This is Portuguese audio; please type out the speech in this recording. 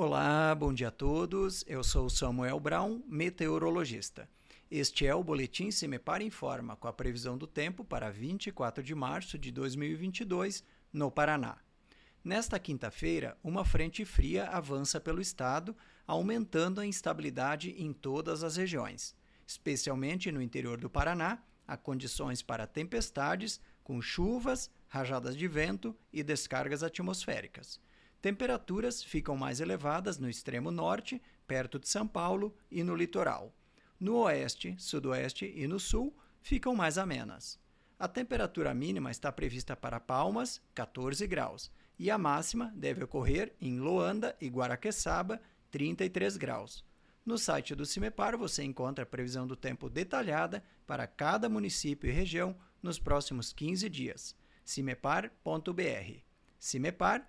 Olá, bom dia a todos. Eu sou Samuel Brown, meteorologista. Este é o boletim Se Me Para Informa com a previsão do tempo para 24 de março de 2022 no Paraná. Nesta quinta-feira, uma frente fria avança pelo estado, aumentando a instabilidade em todas as regiões. Especialmente no interior do Paraná, há condições para tempestades, com chuvas, rajadas de vento e descargas atmosféricas. Temperaturas ficam mais elevadas no extremo norte, perto de São Paulo e no litoral. No oeste, sudoeste e no sul ficam mais amenas. A temperatura mínima está prevista para Palmas, 14 graus, e a máxima deve ocorrer em Loanda e Guaraqueçaba, 33 graus. No site do CIMEPAR você encontra a previsão do tempo detalhada para cada município e região nos próximos 15 dias. cimepar.br. CIMEPAR